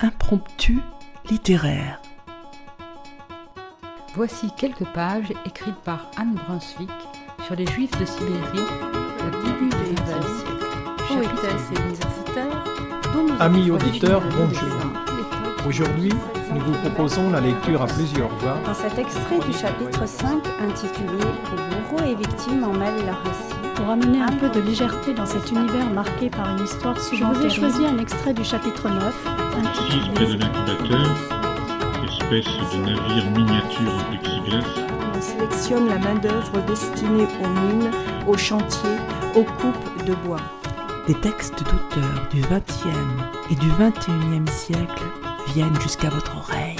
impromptu littéraire. Voici quelques pages écrites par Anne Brunswick sur les Juifs de Sibérie au début du XXe siècle. Poétesse et universitaire, dont nous Amis auditeurs, bonjour. Aujourd'hui, nous vous proposons la lecture à plusieurs voix Dans cet extrait du chapitre 5 intitulé Où bourreaux et victimes en mêlent leur récit, Pour amener un peu de légèreté dans cet univers marqué par une histoire Je souvent vous ai choisi un extrait du chapitre 9 Assise près de l'incubateur, espèce de navire miniature en plexiglas, On sélectionne la main-d'œuvre destinée aux mines, aux chantiers, aux coupes de bois. Des textes d'auteurs du XXe et du XXIe siècle viennent jusqu'à votre oreille.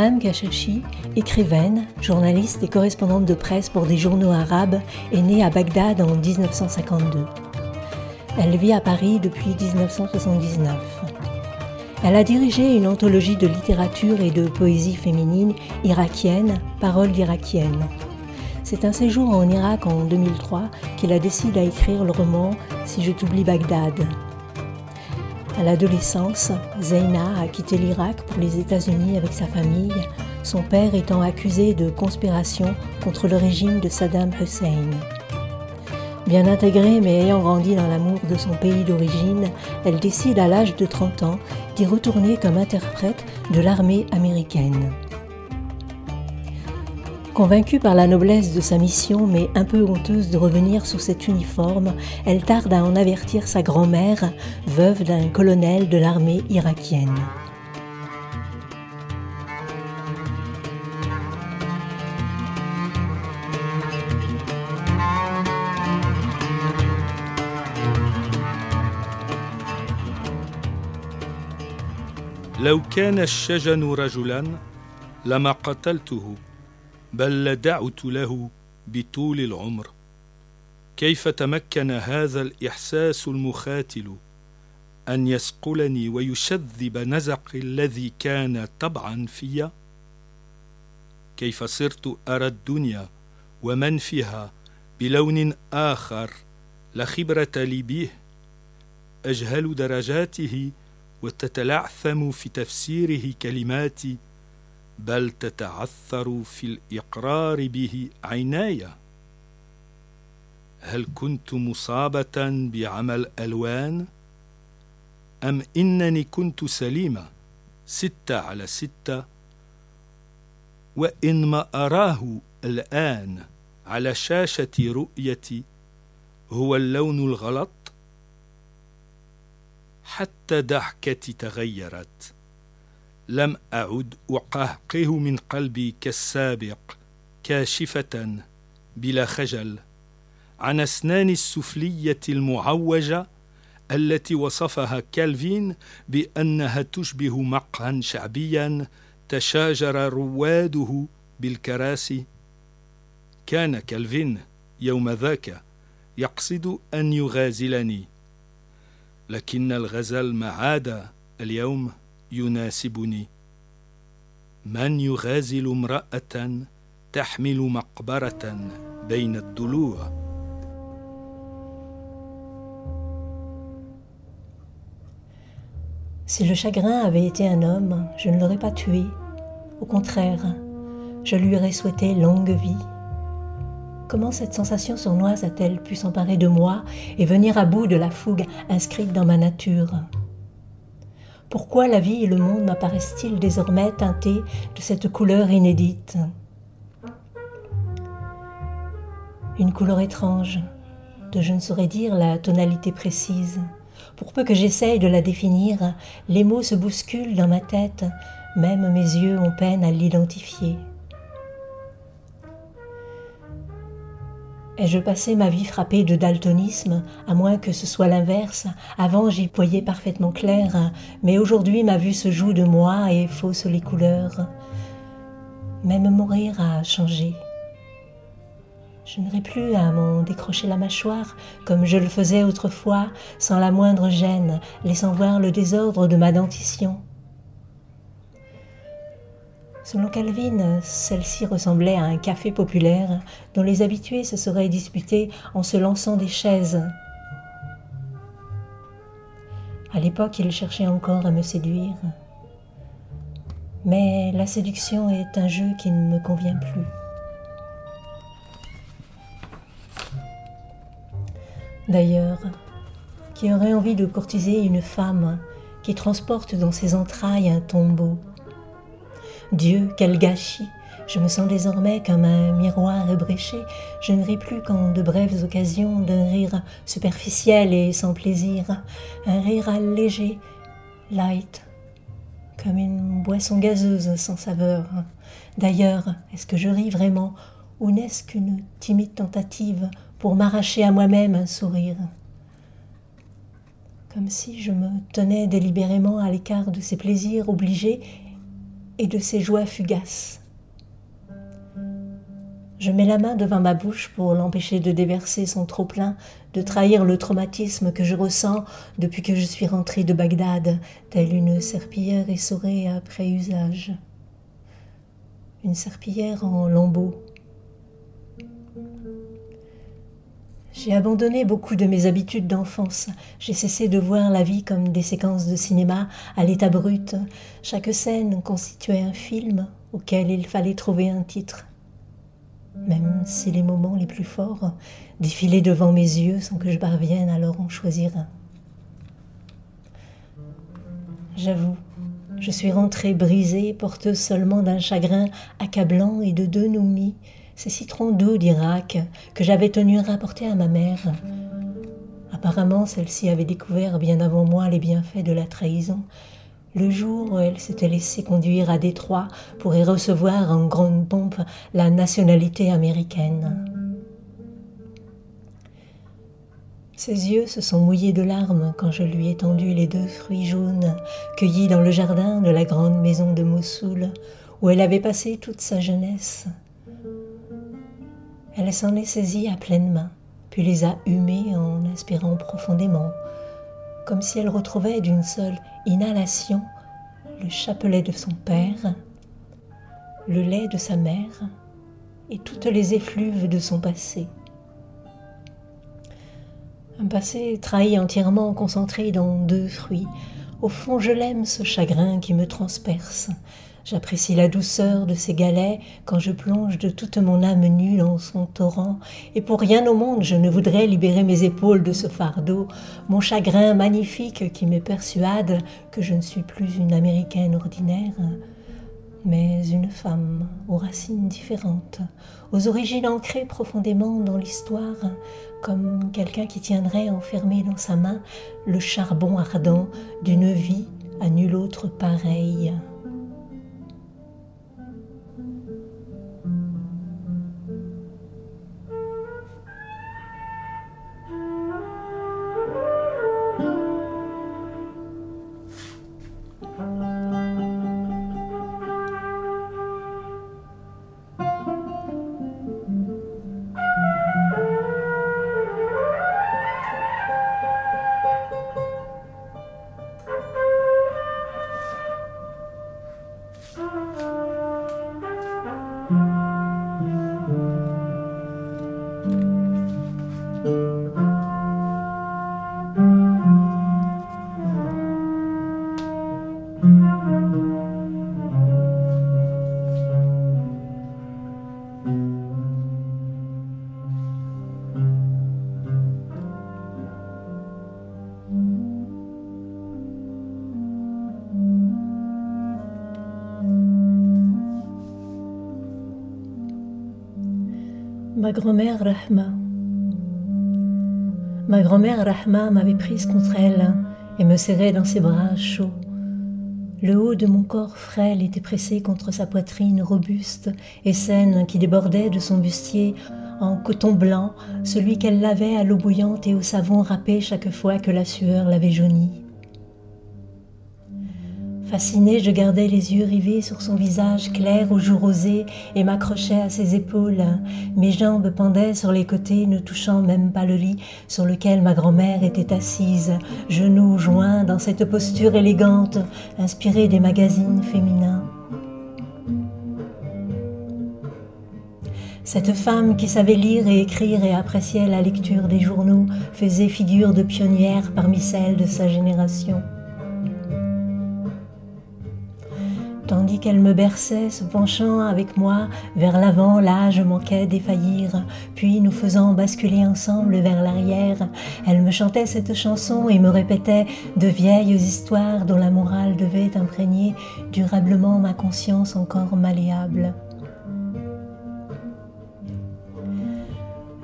Inaham Gashashi, écrivaine, journaliste et correspondante de presse pour des journaux arabes, est née à Bagdad en 1952. Elle vit à Paris depuis 1979. Elle a dirigé une anthologie de littérature et de poésie féminine irakienne, Paroles d'Irakienne. C'est un séjour en Irak en 2003 qu'il a décidé à écrire le roman Si je t'oublie Bagdad. À l'adolescence, Zeina a quitté l'Irak pour les États-Unis avec sa famille, son père étant accusé de conspiration contre le régime de Saddam Hussein. Bien intégrée mais ayant grandi dans l'amour de son pays d'origine, elle décide à l'âge de 30 ans d'y retourner comme interprète de l'armée américaine. Convaincue par la noblesse de sa mission, mais un peu honteuse de revenir sous cet uniforme, elle tarde à en avertir sa grand-mère, veuve d'un colonel de l'armée irakienne. لو كان الشجن رجلا لما قتلته بل لدعت له بطول العمر. كيف تمكن هذا الإحساس المخاتل أن يسقلني ويشذب نزقي الذي كان طبعا في كيف صرت أرى الدنيا ومن فيها بلون آخر لا خبرة لي به؟ أجهل درجاته وتتلعثم في تفسيره كلماتي بل تتعثر في الإقرار به عناية. هل كنت مصابة بعمل ألوان؟ أم إنني كنت سليمة؟ ستة على ستة. وإن ما أراه الآن على شاشة رؤيتي هو اللون الغلط؟ حتى ضحكتي تغيرت. لم أعد اقهقه من قلبي كالسابق كاشفة بلا خجل. عن اسناني السفلية المعوجة التي وصفها كالفين بأنها تشبه مقهى شعبيا تشاجر رواده بالكراسي كان كالفين يوم ذاك يقصد أن يغازلني. لكن الغزل ما عاد اليوم. يناسبني من يغازل امراه تحمل مقبره بين الضلوع Si le chagrin avait été un homme, je ne l'aurais pas tué. Au contraire, je lui aurais souhaité longue vie. Comment cette sensation sournoise a-t-elle pu s'emparer de moi et venir à bout de la fougue inscrite dans ma nature Pourquoi la vie et le monde m'apparaissent-ils désormais teintés de cette couleur inédite? Une couleur étrange, de je ne saurais dire la tonalité précise. Pour peu que j'essaye de la définir, les mots se bousculent dans ma tête, même mes yeux ont peine à l'identifier. Ai-je passé ma vie frappée de daltonisme, à moins que ce soit l'inverse? Avant j'y voyais parfaitement clair, mais aujourd'hui ma vue se joue de moi et fausse les couleurs. Même mourir a changé. Je n'aurai plus à m'en décrocher la mâchoire comme je le faisais autrefois, sans la moindre gêne, laissant voir le désordre de ma dentition. Selon Calvin, celle-ci ressemblait à un café populaire dont les habitués se seraient disputés en se lançant des chaises. À l'époque, il cherchait encore à me séduire. Mais la séduction est un jeu qui ne me convient plus. D'ailleurs, qui aurait envie de courtiser une femme qui transporte dans ses entrailles un tombeau? Dieu, quel gâchis Je me sens désormais comme un miroir ébréché. Je ne ris plus qu'en de brèves occasions d'un rire superficiel et sans plaisir. Un rire allégé, light, comme une boisson gazeuse sans saveur. D'ailleurs, est-ce que je ris vraiment ou n'est-ce qu'une timide tentative pour m'arracher à moi-même un sourire? Comme si je me tenais délibérément à l'écart de ces plaisirs obligés et de ses joies fugaces. Je mets la main devant ma bouche pour l'empêcher de déverser son trop-plein, de trahir le traumatisme que je ressens depuis que je suis rentrée de Bagdad, telle une serpillière essorée après usage. Une serpillière en lambeaux. J'ai abandonné beaucoup de mes habitudes d'enfance. J'ai cessé de voir la vie comme des séquences de cinéma à l'état brut. Chaque scène constituait un film auquel il fallait trouver un titre. Même si les moments les plus forts défilaient devant mes yeux sans que je parvienne à leur en choisir un. J'avoue, je suis rentrée brisée, porteuse seulement d'un chagrin accablant et de deux noumis ces citrons doux d'Irak que j'avais tenu rapporter à ma mère. Apparemment, celle-ci avait découvert bien avant moi les bienfaits de la trahison. Le jour où elle s'était laissée conduire à Détroit pour y recevoir en grande pompe la nationalité américaine. Ses yeux se sont mouillés de larmes quand je lui ai tendu les deux fruits jaunes cueillis dans le jardin de la grande maison de Mossoul où elle avait passé toute sa jeunesse. Elle s'en est saisie à pleine main, puis les a humés en inspirant profondément, comme si elle retrouvait d'une seule inhalation le chapelet de son père, le lait de sa mère et toutes les effluves de son passé. Un passé trahi entièrement concentré dans deux fruits. Au fond, je l'aime, ce chagrin qui me transperce, J'apprécie la douceur de ses galets quand je plonge de toute mon âme nue dans son torrent, et pour rien au monde je ne voudrais libérer mes épaules de ce fardeau, mon chagrin magnifique qui me persuade que je ne suis plus une américaine ordinaire, mais une femme aux racines différentes, aux origines ancrées profondément dans l'histoire, comme quelqu'un qui tiendrait enfermé dans sa main le charbon ardent d'une vie à nulle autre pareille. Ma grand-mère Rahma. Ma grand-mère Rahma m'avait prise contre elle et me serrait dans ses bras chauds. Le haut de mon corps frêle était pressé contre sa poitrine robuste et saine qui débordait de son bustier en coton blanc, celui qu'elle lavait à l'eau bouillante et au savon râpé chaque fois que la sueur l'avait jauni. Fascinée, je gardais les yeux rivés sur son visage clair aux joues rosées et m'accrochais à ses épaules. Mes jambes pendaient sur les côtés, ne touchant même pas le lit sur lequel ma grand-mère était assise, genoux joints dans cette posture élégante, inspirée des magazines féminins. Cette femme qui savait lire et écrire et appréciait la lecture des journaux faisait figure de pionnière parmi celles de sa génération. Tandis qu'elle me berçait, se penchant avec moi vers l'avant, là je manquais défaillir, puis nous faisant basculer ensemble vers l'arrière, elle me chantait cette chanson et me répétait de vieilles histoires dont la morale devait imprégner durablement ma conscience encore malléable.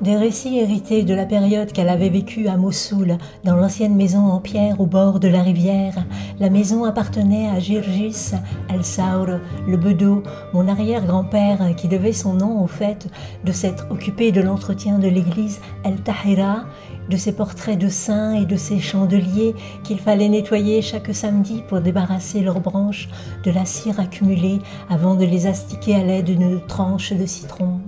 Des récits hérités de la période qu'elle avait vécue à Mossoul, dans l'ancienne maison en pierre au bord de la rivière. La maison appartenait à Girgis el-Saur, le bedeau, mon arrière-grand-père, qui devait son nom au fait de s'être occupé de l'entretien de l'église El-Tahira, de ses portraits de saints et de ses chandeliers qu'il fallait nettoyer chaque samedi pour débarrasser leurs branches de la cire accumulée avant de les astiquer à l'aide d'une tranche de citron.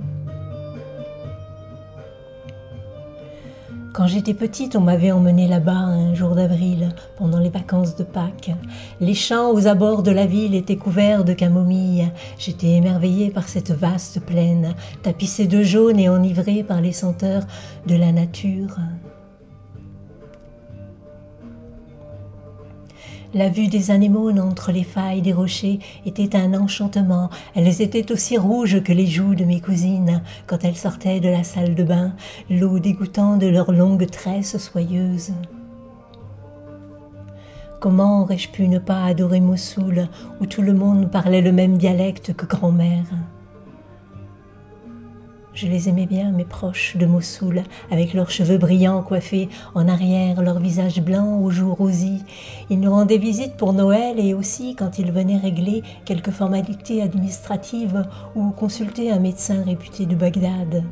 Quand j'étais petite, on m'avait emmenée là-bas un jour d'avril, pendant les vacances de Pâques. Les champs aux abords de la ville étaient couverts de camomilles. J'étais émerveillée par cette vaste plaine, tapissée de jaune et enivrée par les senteurs de la nature. La vue des anémones entre les failles des rochers était un enchantement. Elles étaient aussi rouges que les joues de mes cousines quand elles sortaient de la salle de bain, l'eau dégoûtant de leurs longues tresses soyeuses. Comment aurais-je pu ne pas adorer Mossoul, où tout le monde parlait le même dialecte que grand-mère? Je les aimais bien, mes proches de Mossoul, avec leurs cheveux brillants coiffés en arrière, leurs visages blancs aux joues rosies. Ils nous rendaient visite pour Noël et aussi quand ils venaient régler quelques formalités administratives ou consulter un médecin réputé de Bagdad.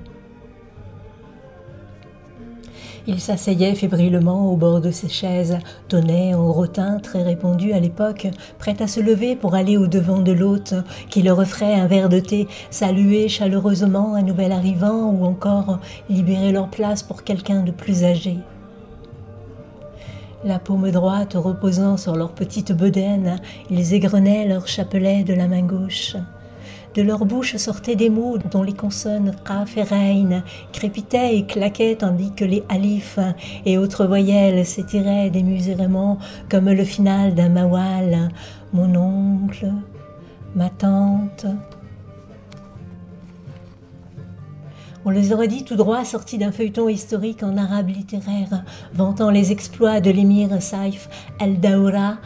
Il s'asseyait fébrilement au bord de ses chaises, tonnait en rotin très répandu à l'époque, prêt à se lever pour aller au devant de l'hôte, qui leur offrait un verre de thé, saluer chaleureusement un nouvel arrivant ou encore libérer leur place pour quelqu'un de plus âgé. La paume droite reposant sur leur petite bedaine, ils égrenaient leur chapelet de la main gauche. De leur bouche sortaient des mots dont les consonnes Raf et Rein crépitaient et claquaient tandis que les alifs et autres voyelles s'étiraient démesurément comme le final d'un mawal. Mon oncle, ma tante. On les aurait dit tout droit sortis d'un feuilleton historique en arabe littéraire, vantant les exploits de l'émir Saif el-Daoura,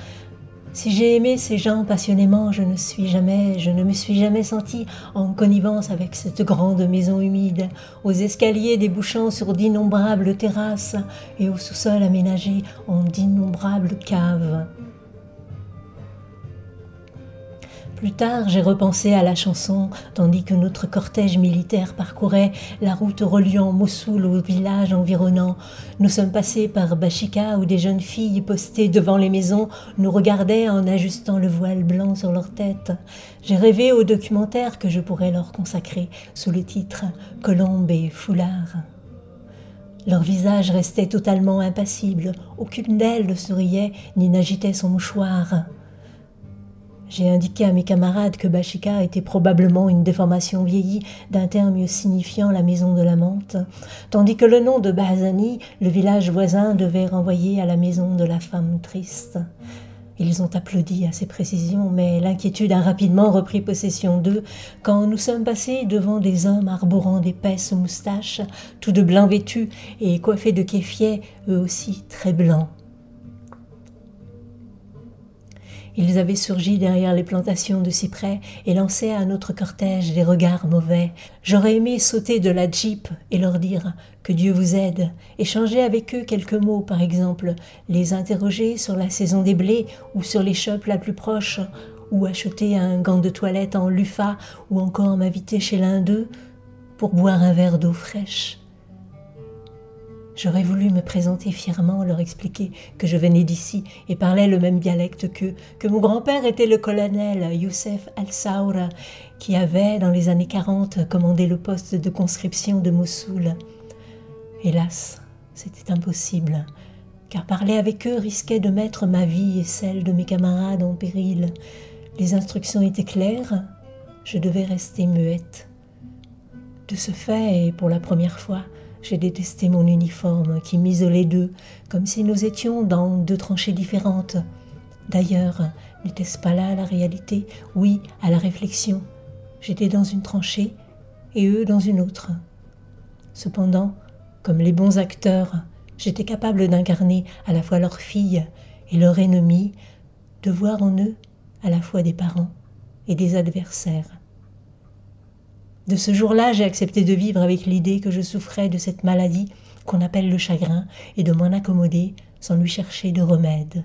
si j'ai aimé ces gens passionnément, je ne suis jamais, je ne me suis jamais senti en connivence avec cette grande maison humide, aux escaliers débouchant sur d'innombrables terrasses et au sous-sol aménagé en d'innombrables caves. Plus tard, j'ai repensé à la chanson, tandis que notre cortège militaire parcourait la route reliant Mossoul au village environnant. Nous sommes passés par Bachika où des jeunes filles postées devant les maisons nous regardaient en ajustant le voile blanc sur leur tête. J'ai rêvé au documentaire que je pourrais leur consacrer sous le titre Colombe et foulard. Leur visage restait totalement impassible, aucune d'elles ne souriait ni n'agitait son mouchoir. J'ai indiqué à mes camarades que Bachika était probablement une déformation vieillie d'un terme signifiant la maison de la menthe, tandis que le nom de Bahazani, le village voisin, devait renvoyer à la maison de la femme triste. Ils ont applaudi à ces précisions, mais l'inquiétude a rapidement repris possession d'eux quand nous sommes passés devant des hommes arborant d'épaisses moustaches, tous de blanc vêtus et coiffés de kéfiers, eux aussi très blancs. Ils avaient surgi derrière les plantations de cyprès et lançaient à notre cortège des regards mauvais. J'aurais aimé sauter de la jeep et leur dire que Dieu vous aide, échanger avec eux quelques mots par exemple, les interroger sur la saison des blés ou sur les la plus proche, ou acheter un gant de toilette en lufa ou encore m'inviter chez l'un d'eux pour boire un verre d'eau fraîche. J'aurais voulu me présenter fièrement, leur expliquer que je venais d'ici et parlais le même dialecte qu'eux, que mon grand-père était le colonel Youssef Al-Saoura, qui avait, dans les années 40, commandé le poste de conscription de Mossoul. Hélas, c'était impossible, car parler avec eux risquait de mettre ma vie et celle de mes camarades en péril. Les instructions étaient claires, je devais rester muette. De ce fait, et pour la première fois, j'ai détesté mon uniforme qui m'isolait d'eux, comme si nous étions dans deux tranchées différentes. D'ailleurs, n'était-ce pas là la réalité? Oui, à la réflexion. J'étais dans une tranchée et eux dans une autre. Cependant, comme les bons acteurs, j'étais capable d'incarner à la fois leur fille et leur ennemi, de voir en eux à la fois des parents et des adversaires. De ce jour-là, j'ai accepté de vivre avec l'idée que je souffrais de cette maladie qu'on appelle le chagrin et de m'en accommoder sans lui chercher de remède.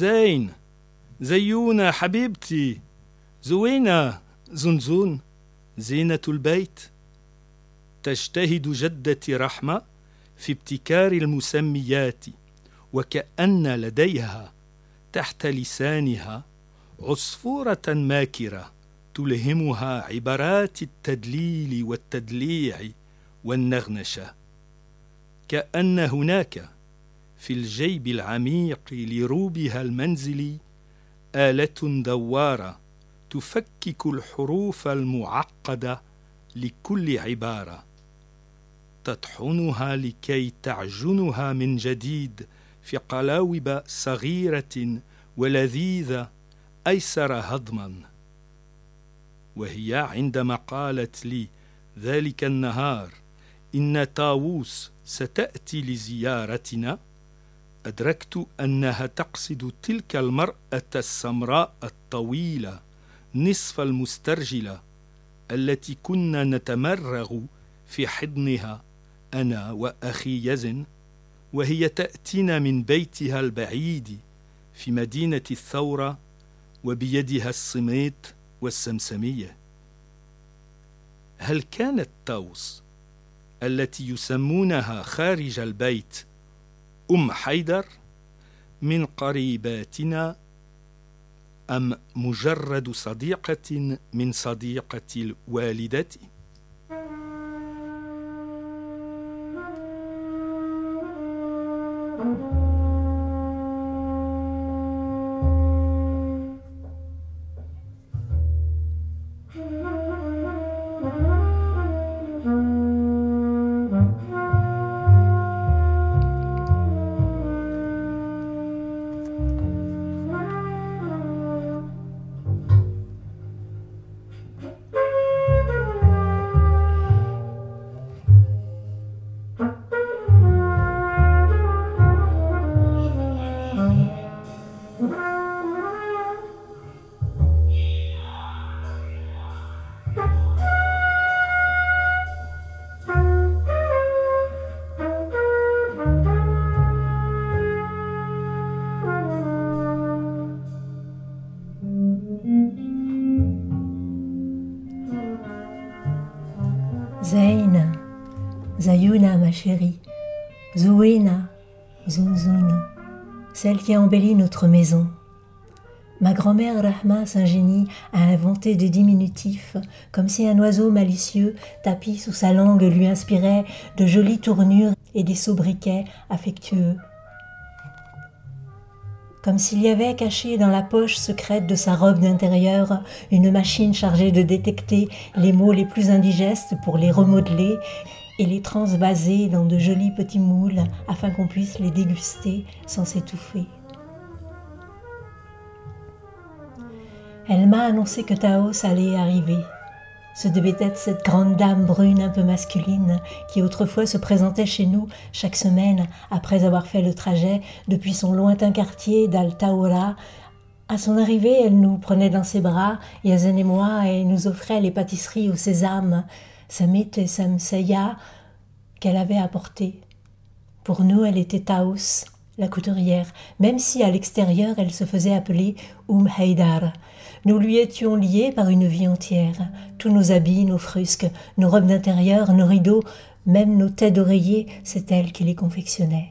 زين زيونة حبيبتي زوينة زنزون زينة البيت. تجتهد جدتي رحمة في ابتكار المسميات وكأن لديها تحت لسانها عصفورة ماكرة تلهمها عبارات التدليل والتدليع والنغنشة. كأن هناك في الجيب العميق لروبها المنزلي آلة دوارة تفكك الحروف المعقدة لكل عبارة. تطحنها لكي تعجنها من جديد في قلاوب صغيرة ولذيذة أيسر هضما. وهي عندما قالت لي ذلك النهار إن طاووس ستأتي لزيارتنا. أدركت أنها تقصد تلك المرأة السمراء الطويلة نصف المسترجلة التي كنا نتمرغ في حضنها أنا وأخي يزن وهي تأتينا من بيتها البعيد في مدينة الثورة وبيدها الصميت والسمسمية. هل كانت طوس التي يسمونها خارج البيت أم حيدر من قريباتنا أم مجرد صديقة من صديقة الوالدة؟ Chérie, Zouina, Zunzun, celle qui a embelli notre maison. Ma grand-mère Rahma s'ingénie à inventer des diminutifs, comme si un oiseau malicieux, tapis sous sa langue, lui inspirait de jolies tournures et des sobriquets affectueux. Comme s'il y avait caché dans la poche secrète de sa robe d'intérieur une machine chargée de détecter les mots les plus indigestes pour les remodeler et les transvaser dans de jolis petits moules afin qu'on puisse les déguster sans s'étouffer. Elle m'a annoncé que Taos allait arriver. Ce devait être cette grande dame brune un peu masculine qui autrefois se présentait chez nous chaque semaine après avoir fait le trajet depuis son lointain quartier d'Altaora. À son arrivée, elle nous prenait dans ses bras, Yazen et moi, et nous offrait les pâtisseries au sésame, samit et qu'elle avait apportées. Pour nous, elle était Taos, la couturière, même si à l'extérieur elle se faisait appeler Um Haidar. Nous lui étions liés par une vie entière. Tous nos habits, nos frusques, nos robes d'intérieur, nos rideaux, même nos têtes d'oreiller, c'est elle qui les confectionnait.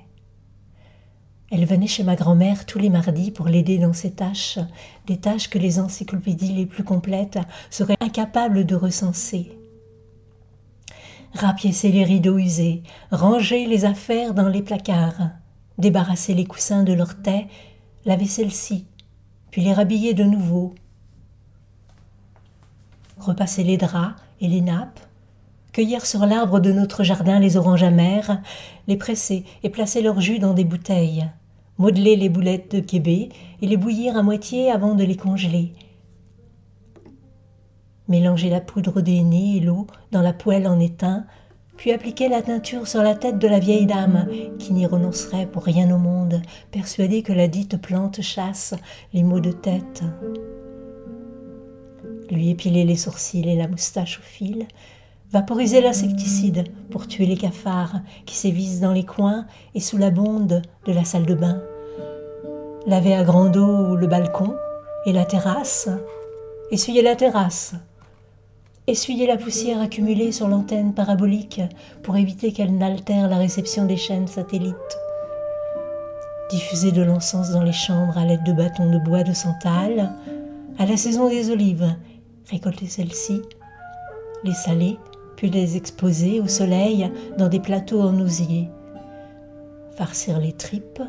Elle venait chez ma grand-mère tous les mardis pour l'aider dans ses tâches, des tâches que les encyclopédies les plus complètes seraient incapables de recenser. Rapiécer les rideaux usés, ranger les affaires dans les placards, débarrasser les coussins de leur thé, laver celles-ci, puis les rhabiller de nouveau, repasser les draps et les nappes, cueillir sur l'arbre de notre jardin les oranges amères, les presser et placer leur jus dans des bouteilles, modeler les boulettes de kébé et les bouillir à moitié avant de les congeler, mélanger la poudre d'aîné et l'eau dans la poêle en étain, puis appliquer la teinture sur la tête de la vieille dame, qui n'y renoncerait pour rien au monde, persuadée que la dite plante chasse les maux de tête. Lui épiler les sourcils et la moustache au fil, vaporiser l'insecticide pour tuer les cafards qui sévissent dans les coins et sous la bonde de la salle de bain, laver à grande eau le balcon et la terrasse, essuyer la terrasse, essuyer la poussière accumulée sur l'antenne parabolique pour éviter qu'elle n'altère la réception des chaînes satellites, diffuser de l'encens dans les chambres à l'aide de bâtons de bois de santal, à la saison des olives récolter celles-ci, les saler, puis les exposer au soleil dans des plateaux en osier, farcir les tripes,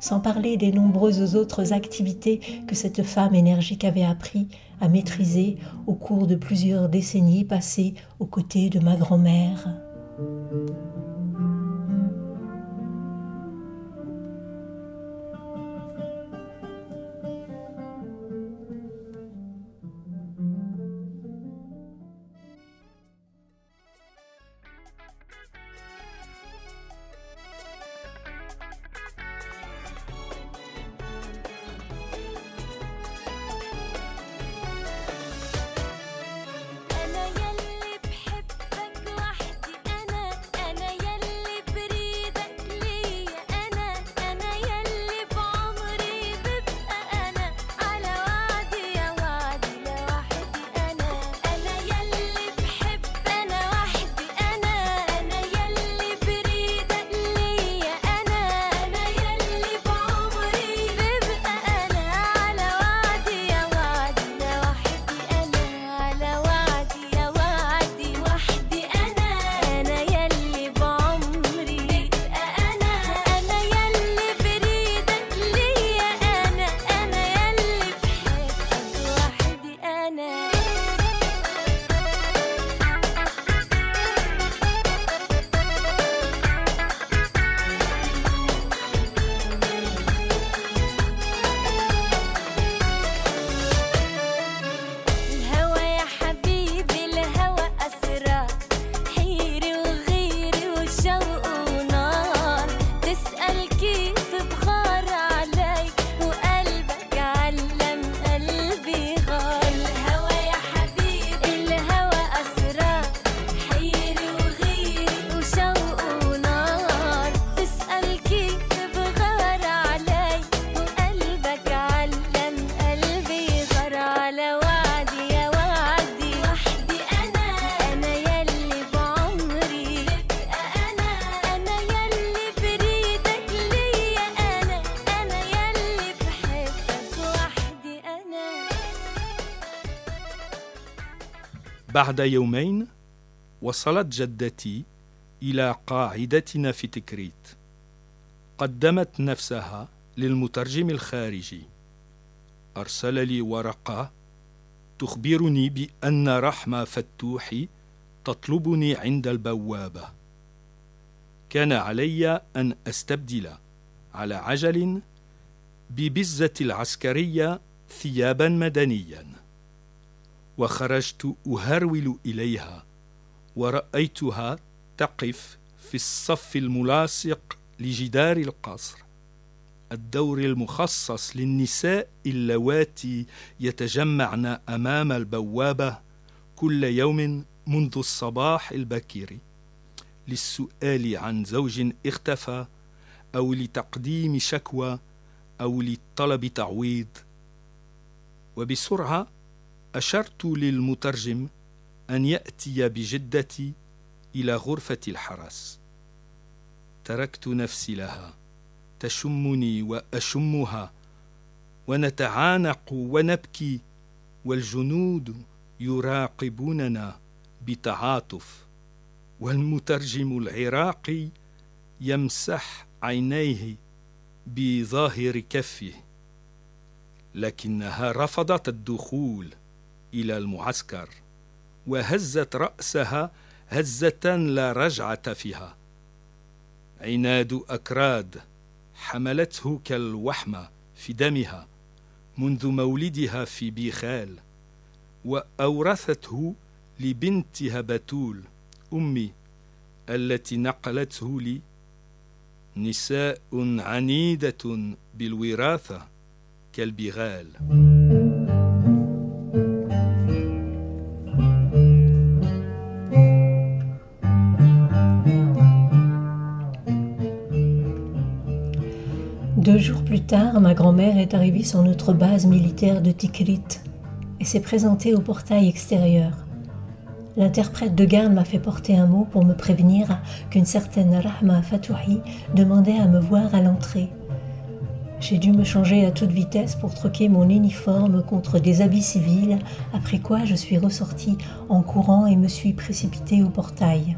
sans parler des nombreuses autres activités que cette femme énergique avait appris à maîtriser au cours de plusieurs décennies passées aux côtés de ma grand-mère. بعد يومين وصلت جدتي إلى قاعدتنا في تكريت. قدمت نفسها للمترجم الخارجي. أرسل لي ورقة تخبرني بأن رحمة فتوحي تطلبني عند البوابة. كان علي أن أستبدل على عجل ببزة العسكرية ثيابا مدنيا. وخرجت أهرول إليها ورأيتها تقف في الصف الملاصق لجدار القصر. الدور المخصص للنساء اللواتي يتجمعن أمام البوابة كل يوم منذ الصباح البكير. للسؤال عن زوج اختفى أو لتقديم شكوى أو لطلب تعويض. وبسرعة أشرت للمترجم أن يأتي بجدتي إلى غرفة الحرس تركت نفسي لها تشمني وأشمها ونتعانق ونبكي والجنود يراقبوننا بتعاطف والمترجم العراقي يمسح عينيه بظاهر كفه. لكنها رفضت الدخول. إلى المعسكر وهزت رأسها هزة لا رجعة فيها. عناد أكراد حملته كالوحمه في دمها منذ مولدها في بيخال وأورثته لبنتها بتول أمي التي نقلته لي. نساء عنيدة بالوراثة كالبغال. Jours plus tard, ma grand-mère est arrivée sur notre base militaire de Tikrit et s'est présentée au portail extérieur. L'interprète de garde m'a fait porter un mot pour me prévenir qu'une certaine Rahma Fatouhi demandait à me voir à l'entrée. J'ai dû me changer à toute vitesse pour troquer mon uniforme contre des habits civils, après quoi je suis ressortie en courant et me suis précipitée au portail.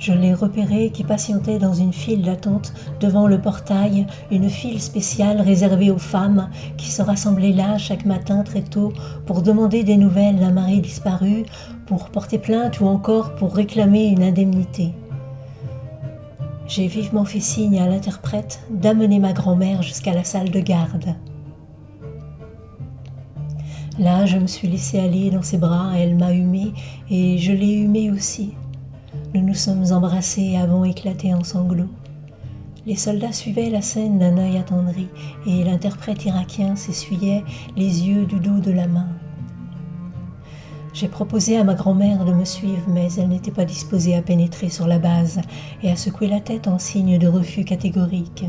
Je l'ai repéré qui patientait dans une file d'attente devant le portail, une file spéciale réservée aux femmes qui se rassemblaient là chaque matin très tôt pour demander des nouvelles d'un mari disparu, pour porter plainte ou encore pour réclamer une indemnité. J'ai vivement fait signe à l'interprète d'amener ma grand-mère jusqu'à la salle de garde. Là, je me suis laissée aller dans ses bras, elle m'a humée et je l'ai humée aussi. Nous nous sommes embrassés et avons éclaté en sanglots. Les soldats suivaient la scène d'un œil attendri et l'interprète irakien s'essuyait les yeux du dos de la main. J'ai proposé à ma grand-mère de me suivre, mais elle n'était pas disposée à pénétrer sur la base et à secouer la tête en signe de refus catégorique.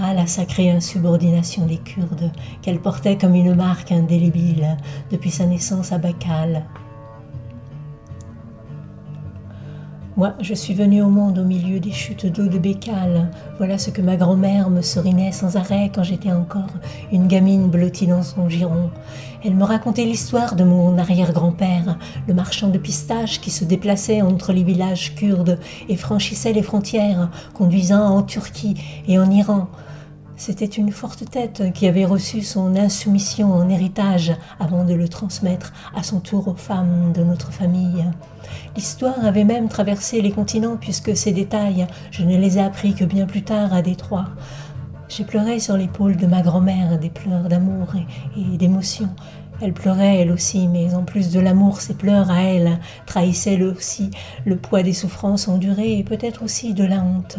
Ah, la sacrée insubordination des Kurdes, qu'elle portait comme une marque indélébile depuis sa naissance à Bacal. Moi, je suis venue au monde au milieu des chutes d'eau de Bécale. Voilà ce que ma grand-mère me serinait sans arrêt quand j'étais encore une gamine blottie dans son giron. Elle me racontait l'histoire de mon arrière-grand-père, le marchand de pistaches qui se déplaçait entre les villages kurdes et franchissait les frontières, conduisant en Turquie et en Iran. C'était une forte tête qui avait reçu son insoumission en héritage avant de le transmettre à son tour aux femmes de notre famille. L'histoire avait même traversé les continents puisque ces détails, je ne les ai appris que bien plus tard à Détroit. J'ai pleuré sur l'épaule de ma grand-mère des pleurs d'amour et, d'émotion. Elle pleurait elle aussi, mais en plus de l'amour, ses pleurs à elle trahissaient aussi le poids des souffrances endurées et peut-être aussi de la honte.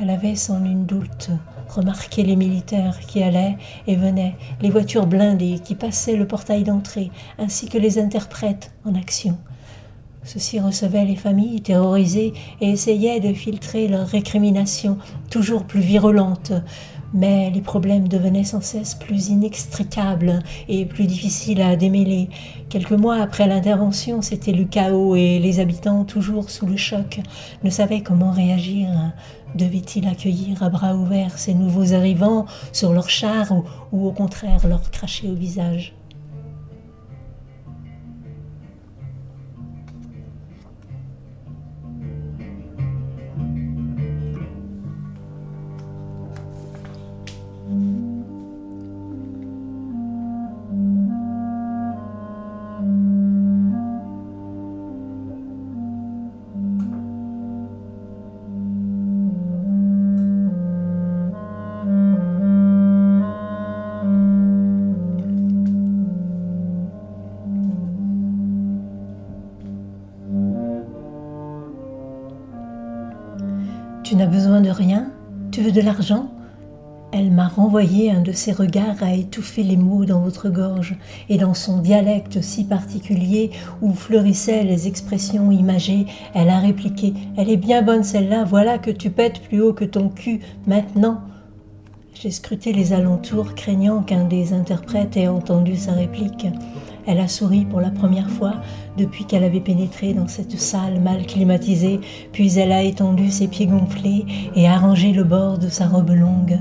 Elle avait sans nul doute remarqué les militaires qui allaient et venaient, les voitures blindées qui passaient le portail d'entrée, ainsi que les interprètes en action. Ceux-ci recevaient les familles terrorisées et essayaient de filtrer leurs récriminations, toujours plus virulentes. Mais les problèmes devenaient sans cesse plus inextricables et plus difficiles à démêler. Quelques mois après l'intervention, c'était le chaos et les habitants, toujours sous le choc, ne savaient comment réagir. Devait-il accueillir à bras ouverts ces nouveaux arrivants sur leurs chars ou, ou au contraire leur cracher au visage? De l'argent Elle m'a renvoyé un de ses regards à étouffer les mots dans votre gorge, et dans son dialecte si particulier où fleurissaient les expressions imagées, elle a répliqué Elle est bien bonne celle-là, voilà que tu pètes plus haut que ton cul, maintenant. J'ai scruté les alentours, craignant qu'un des interprètes ait entendu sa réplique. Elle a souri pour la première fois depuis qu'elle avait pénétré dans cette salle mal climatisée, puis elle a étendu ses pieds gonflés et arrangé le bord de sa robe longue.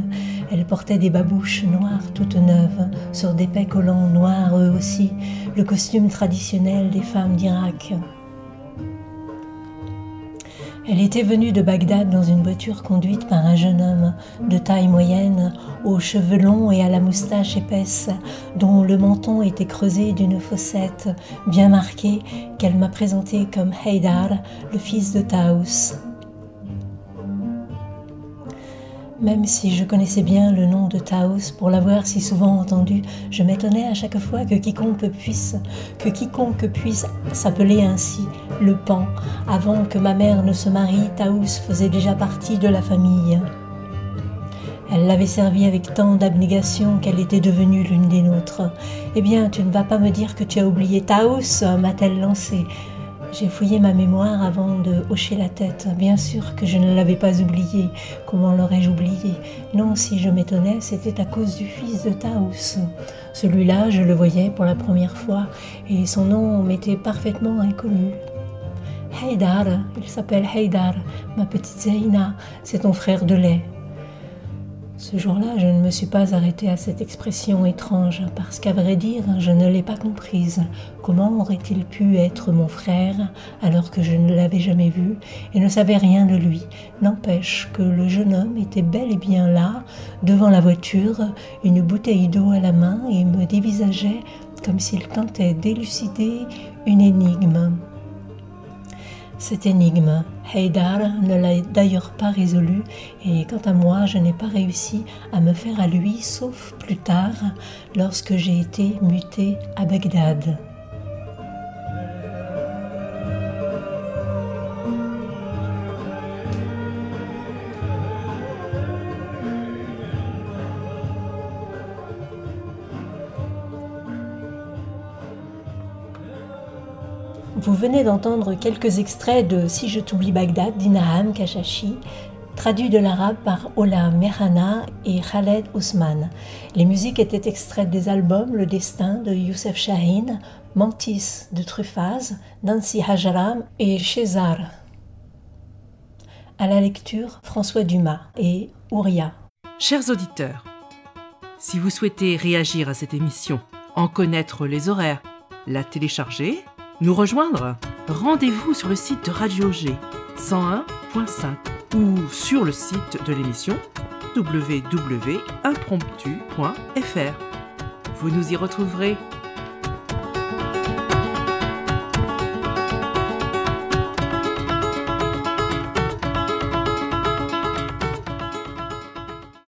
Elle portait des babouches noires toutes neuves, sur des collants noirs eux aussi, le costume traditionnel des femmes d'Irak. Elle était venue de Bagdad dans une voiture conduite par un jeune homme de taille moyenne, aux cheveux longs et à la moustache épaisse, dont le menton était creusé d'une fossette bien marquée qu'elle m'a présenté comme Haydar, le fils de Taous. Même si je connaissais bien le nom de Taos pour l'avoir si souvent entendu, je m'étonnais à chaque fois que quiconque puisse, que quiconque puisse s'appeler ainsi, le pan. Avant que ma mère ne se marie, Taos faisait déjà partie de la famille. Elle l'avait servi avec tant d'abnégation qu'elle était devenue l'une des nôtres. Eh bien, tu ne vas pas me dire que tu as oublié Taos, m'a-t-elle lancé. J'ai fouillé ma mémoire avant de hocher la tête. Bien sûr que je ne l'avais pas oublié. Comment l'aurais-je oublié? Non, si je m'étonnais, c'était à cause du fils de Taous. Celui-là, je le voyais pour la première fois et son nom m'était parfaitement inconnu. Haydar, il s'appelle Haydar, ma petite Zaina, c'est ton frère de lait. Ce jour-là, je ne me suis pas arrêtée à cette expression étrange, parce qu'à vrai dire, je ne l'ai pas comprise. Comment aurait-il pu être mon frère alors que je ne l'avais jamais vu et ne savais rien de lui? N'empêche que le jeune homme était bel et bien là, devant la voiture, une bouteille d'eau à la main et me dévisageait comme s'il tentait d'élucider une énigme. Cette énigme, Haydar ne l'a d'ailleurs pas résolue et quant à moi, je n'ai pas réussi à me faire à lui sauf plus tard lorsque j'ai été muté à Bagdad. Vous venez d'entendre quelques extraits de Si je t'oublie Bagdad d'Inaham Kashashi, traduit de l'arabe par Ola Mehana et Khaled Ousmane. Les musiques étaient extraites des albums Le Destin de Youssef Shahin, Mantis de Truffaz, Nancy Hajaram et César. À la lecture, François Dumas et Ouria. Chers auditeurs, si vous souhaitez réagir à cette émission, en connaître les horaires, la télécharger, nous rejoindre? Rendez-vous sur le site de Radio G 101.5 ou sur le site de l'émission www.impromptu.fr. Vous nous y retrouverez